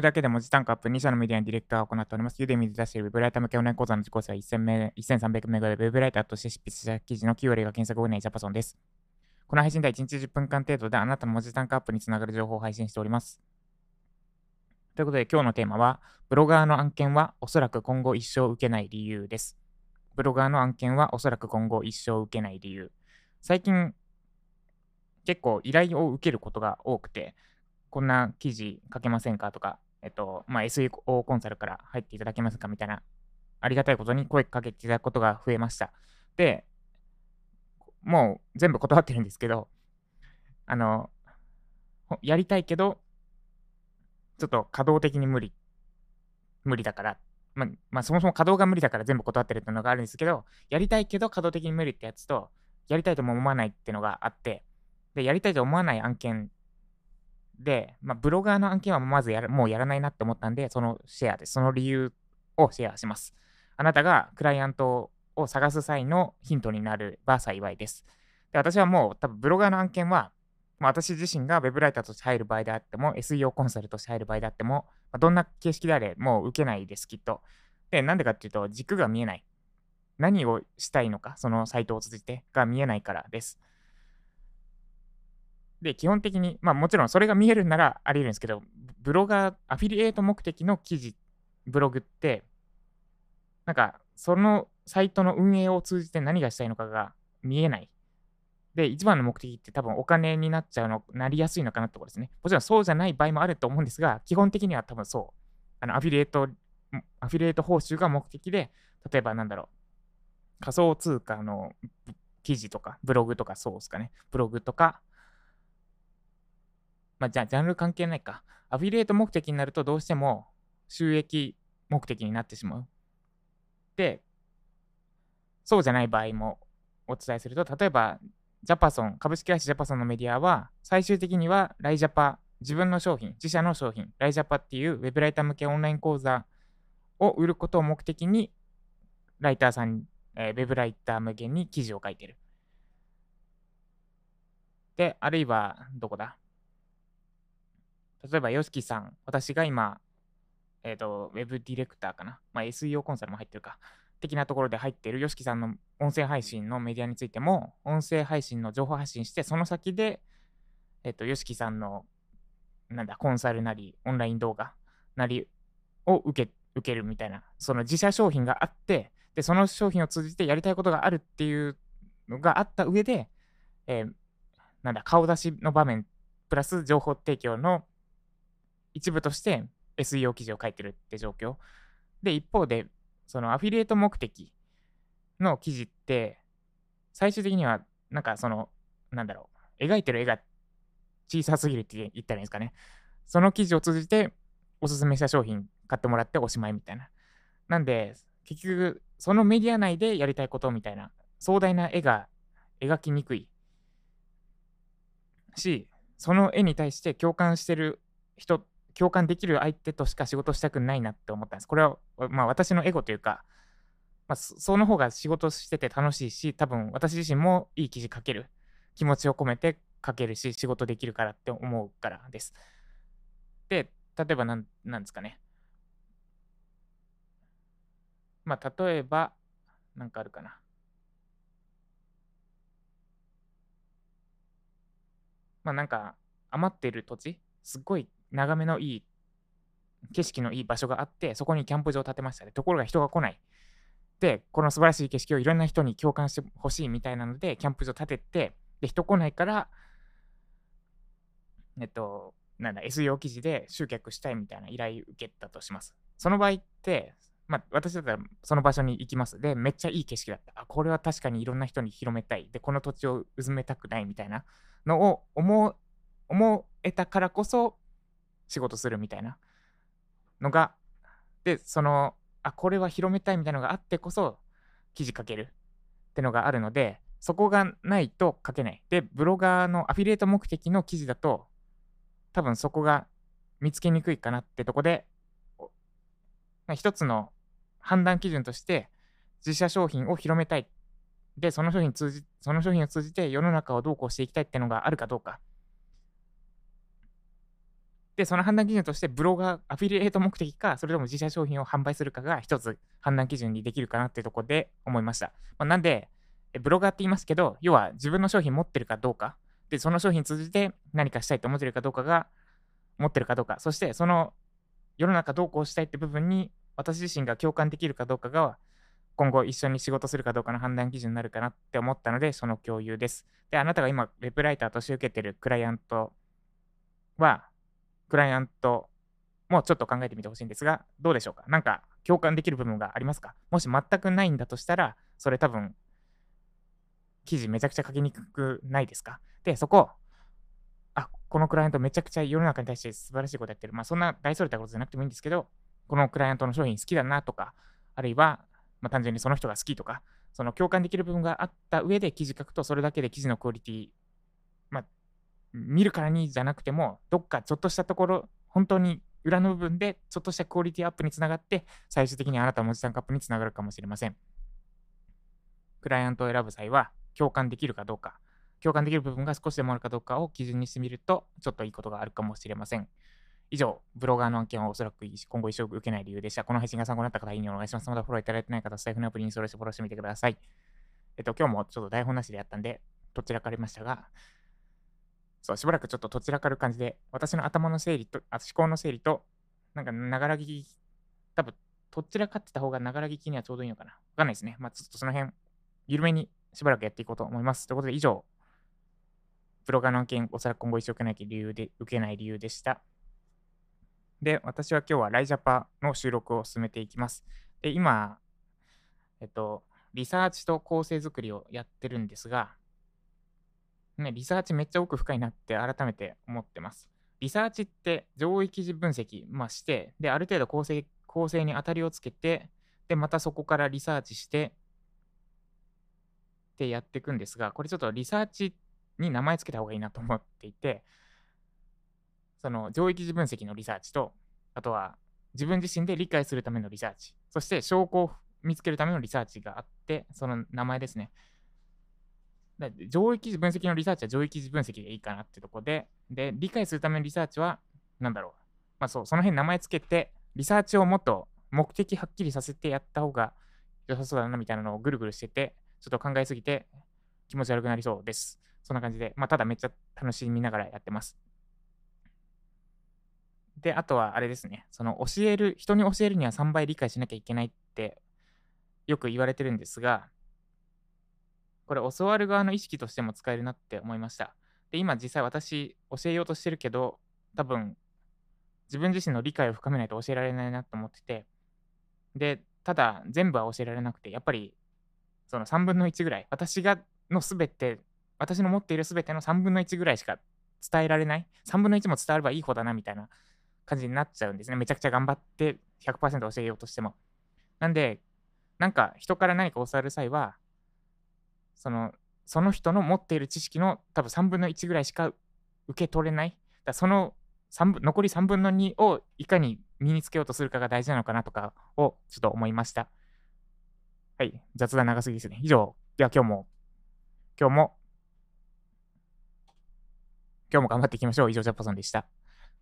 くだけで文字単価アップ2社のメディアにディレクターを行っております。ユデミで出しているウェブライター向けオンライン講座の受講生は1000名1300名ぐらいでウェブライターとして執筆した記事の9割が検索後にジャパソンです。この配信では1日10分間程度であなたの文字単価アップにつながる情報を配信しております。ということで今日のテーマは、ブロガーの案件はおそらく今後一生受けない理由です。ブロガーの案件はおそらく今後一生受けない理由。最近結構依頼を受けることが多くて、こんな記事書けませんかとか、えっと、まあ、SEO コンサルから入っていただけますかみたいな、ありがたいことに声かけていただくことが増えました。で、もう全部断ってるんですけど、あの、やりたいけど、ちょっと稼働的に無理、無理だから、ま、まあ、そもそも稼働が無理だから全部断ってるっていうのがあるんですけど、やりたいけど稼働的に無理ってやつと、やりたいとも思わないっていうのがあって、で、やりたいと思わない案件で、まあ、ブロガーの案件はまずやるもうやらないなって思ったんで、そのシェアです。その理由をシェアします。あなたがクライアントを探す際のヒントになれば幸いです。で私はもう多分ブロガーの案件は、まあ、私自身がウェブライターとして入る場合であっても、SEO コンサルとして入る場合であっても、まあ、どんな形式であれもう受けないです、きっと。で、なんでかっていうと、軸が見えない。何をしたいのか、そのサイトを通じてが見えないからです。で、基本的に、まあもちろんそれが見えるならあり得るんですけど、ブロガー、アフィリエイト目的の記事、ブログって、なんかそのサイトの運営を通じて何がしたいのかが見えない。で、一番の目的って多分お金になっちゃうの、なりやすいのかなってころですね。もちろんそうじゃない場合もあると思うんですが、基本的には多分そう。あの、アフィリエイト、アフィリエイト報酬が目的で、例えばなんだろう、仮想通貨の記事とか、ブログとかそうですかね。ブログとか、まあ、じゃあ、ジャンル関係ないか。アフィリエイト目的になると、どうしても収益目的になってしまう。で、そうじゃない場合もお伝えすると、例えば、ジャパソン、株式会社ジャパソンのメディアは、最終的にはライジャパ、自分の商品、自社の商品、ライジャパっていうウェブライター向けオンライン講座を売ることを目的に、ライターさん、えー、ウェブライター向けに記事を書いてる。で、あるいは、どこだ？例えば、ヨシキさん、私が今、えっ、ー、と、ウェブディレクターかな。まあ、SEO コンサルも入ってるか。的なところで入ってる YOSHIKI さんの音声配信のメディアについても、音声配信の情報発信して、その先で、えっ、ー、と、YOSHIKI さんの、なんだ、コンサルなり、オンライン動画なりを受け、受けるみたいな、その自社商品があって、で、その商品を通じてやりたいことがあるっていうのがあった上で、えー、なんだ、顔出しの場面、プラス情報提供の一部として SEO 記事を書いてるって状況。で、一方で、そのアフィリエイト目的の記事って、最終的には、なんかその、なんだろう、描いてる絵が小さすぎるって言ったらいいんですかね。その記事を通じて、おすすめした商品買ってもらっておしまいみたいな。なんで、結局、そのメディア内でやりたいことみたいな、壮大な絵が描きにくいし、その絵に対して共感してる人、共感できる相手としか仕事したくないなって思ったんです。これは、まあ私のエゴというか、まあ、その方が仕事してて楽しいし、多分私自身もいい記事書ける。気持ちを込めて書けるし、仕事できるからって思うからです。で、例えばなん、なんですかね。まあ、例えば、なんかあるかな。まあ、なんか、余ってる土地、すっごい眺めのいい、景色のいい場所があって、そこにキャンプ場を建てましたね。ところが人が来ない。で、この素晴らしい景色をいろんな人に共感してほしいみたいなので、キャンプ場建てて、で、人来ないから、えっと、なんだ、SEO 記事で集客したいみたいな依頼受けたとします。その場合って、まあ、私だったらその場所に行きます。で、めっちゃいい景色だった。あ、これは確かにいろんな人に広めたい。で、この土地をうずめたくないみたいなのを思う、思えたからこそ仕事するみたいなのが、で、その、あ、これは広めたいみたいなのがあってこそ記事書けるってのがあるので、そこがないと書けない。で、ブロガーのアフィリエイト目的の記事だと、多分そこが見つけにくいかなってとこで、一つの判断基準として、自社商品を広めたい。で、その商品通じ、その商品を通じて世の中をどうこうしていきたいってのがあるかどうか。で、その判断基準としてブロガー、アフィリエイト目的か、それとも自社商品を販売するかが一つ判断基準にできるかなっていうところで思いました。まあ、なんで、ブロガーって言いますけど、要は自分の商品持ってるかどうか、で、その商品通じて何かしたいと思ってるかどうかが、持ってるかどうか、そしてその世の中どうこうしたいって部分に私自身が共感できるかどうかが、今後一緒に仕事するかどうかの判断基準になるかなって思ったので、その共有です。で、あなたが今、ウェブライターとして受けてるクライアントは、クライアントもちょっと考えてみてほしいんですが、どうでしょうか？なんか共感できる部分がありますか？もし全くないんだとしたら、それ多分記事めちゃくちゃ書きにくくないですか？で、そこ、あ、このクライアントめちゃくちゃ世の中に対して素晴らしいことやってる。まあ、そんな大それたことじゃなくてもいいんですけど、このクライアントの商品好きだなとか、あるいは、まあ、単純にその人が好きとか、その共感できる部分があった上で記事書くと、それだけで記事のクオリティ、見るからにじゃなくても、どっかちょっとしたところ、本当に裏の部分でちょっとしたクオリティアップにつながって、最終的にあなたの文字タンクアップにつながるかもしれません。クライアントを選ぶ際は、共感できるかどうか、共感できる部分が少しでもあるかどうかを基準にしてみると、ちょっといいことがあるかもしれません。以上、ブロガーの案件はおそらく今後一生受けない理由でした。この配信が参考になった方、いいねお願いします。まだフォローいただいてない方、スタイフのアプリにインストールしてフォローしてみてください。えっと、今日もちょっと台本なしでやったんで、どちらかありましたが、そう、しばらくちょっとどちらかる感じで、私の頭の整理と、あ思考の整理と、なんか、ながら聞き、多分、どちらかってた方がながら聞きにはちょうどいいのかな。わかんないですね。まあ、ちょっとその辺、緩めにしばらくやっていこうと思います。ということで、以上、プロガーの案件、おそらく今後一生受けない理由で、受けない理由でした。で、私は今日はライジャパの収録を進めていきます。で、今、えっと、リサーチと構成作りをやってるんですが、ね、リサーチめっちゃ奥深いなって改めて思ってます。リサーチって上位記事分析、まあ、して、で、ある程度構成構成に当たりをつけて、で、またそこからリサーチして、ってやっていくんですが、これちょっとリサーチに名前つけた方がいいなと思っていて、その上位記事分析のリサーチと、あとは自分自身で理解するためのリサーチ、そして証拠を見つけるためのリサーチがあって、その名前ですね。上位記事分析のリサーチは上位記事分析でいいかなってとこで、で、理解するためのリサーチは、なんだろう。まあそう、その辺名前つけて、リサーチをもっと目的はっきりさせてやった方が良さそうだなみたいなのをぐるぐるしてて、ちょっと考えすぎて気持ち悪くなりそうです。そんな感じで、まあ、ただめっちゃ楽しみながらやってます。で、あとはあれですね、その教える、人に教えるには3倍理解しなきゃいけないってよく言われてるんですが、これ教わる側の意識としても使えるなって思いました。で、今実際私教えようとしてるけど、多分自分自身の理解を深めないと教えられないなと思ってて、で、ただ全部は教えられなくて、やっぱりその3分の1ぐらい、私がのすべて、私の持っているすべての3分の1ぐらいしか伝えられない。3分の1も伝わればいい方だなみたいな感じになっちゃうんですね。めちゃくちゃ頑張って100%教えようとしても。なんで、なんか人から何か教わる際は、その、その人の持っている知識の多分3分の1ぐらいしか受け取れない。だその分残り3分の2をいかに身につけようとするかが大事なのかなとかをちょっと思いました。はい。雑談長すぎですね。以上。では今日も、今日も、今日も頑張っていきましょう。以上、ジャパソンでした。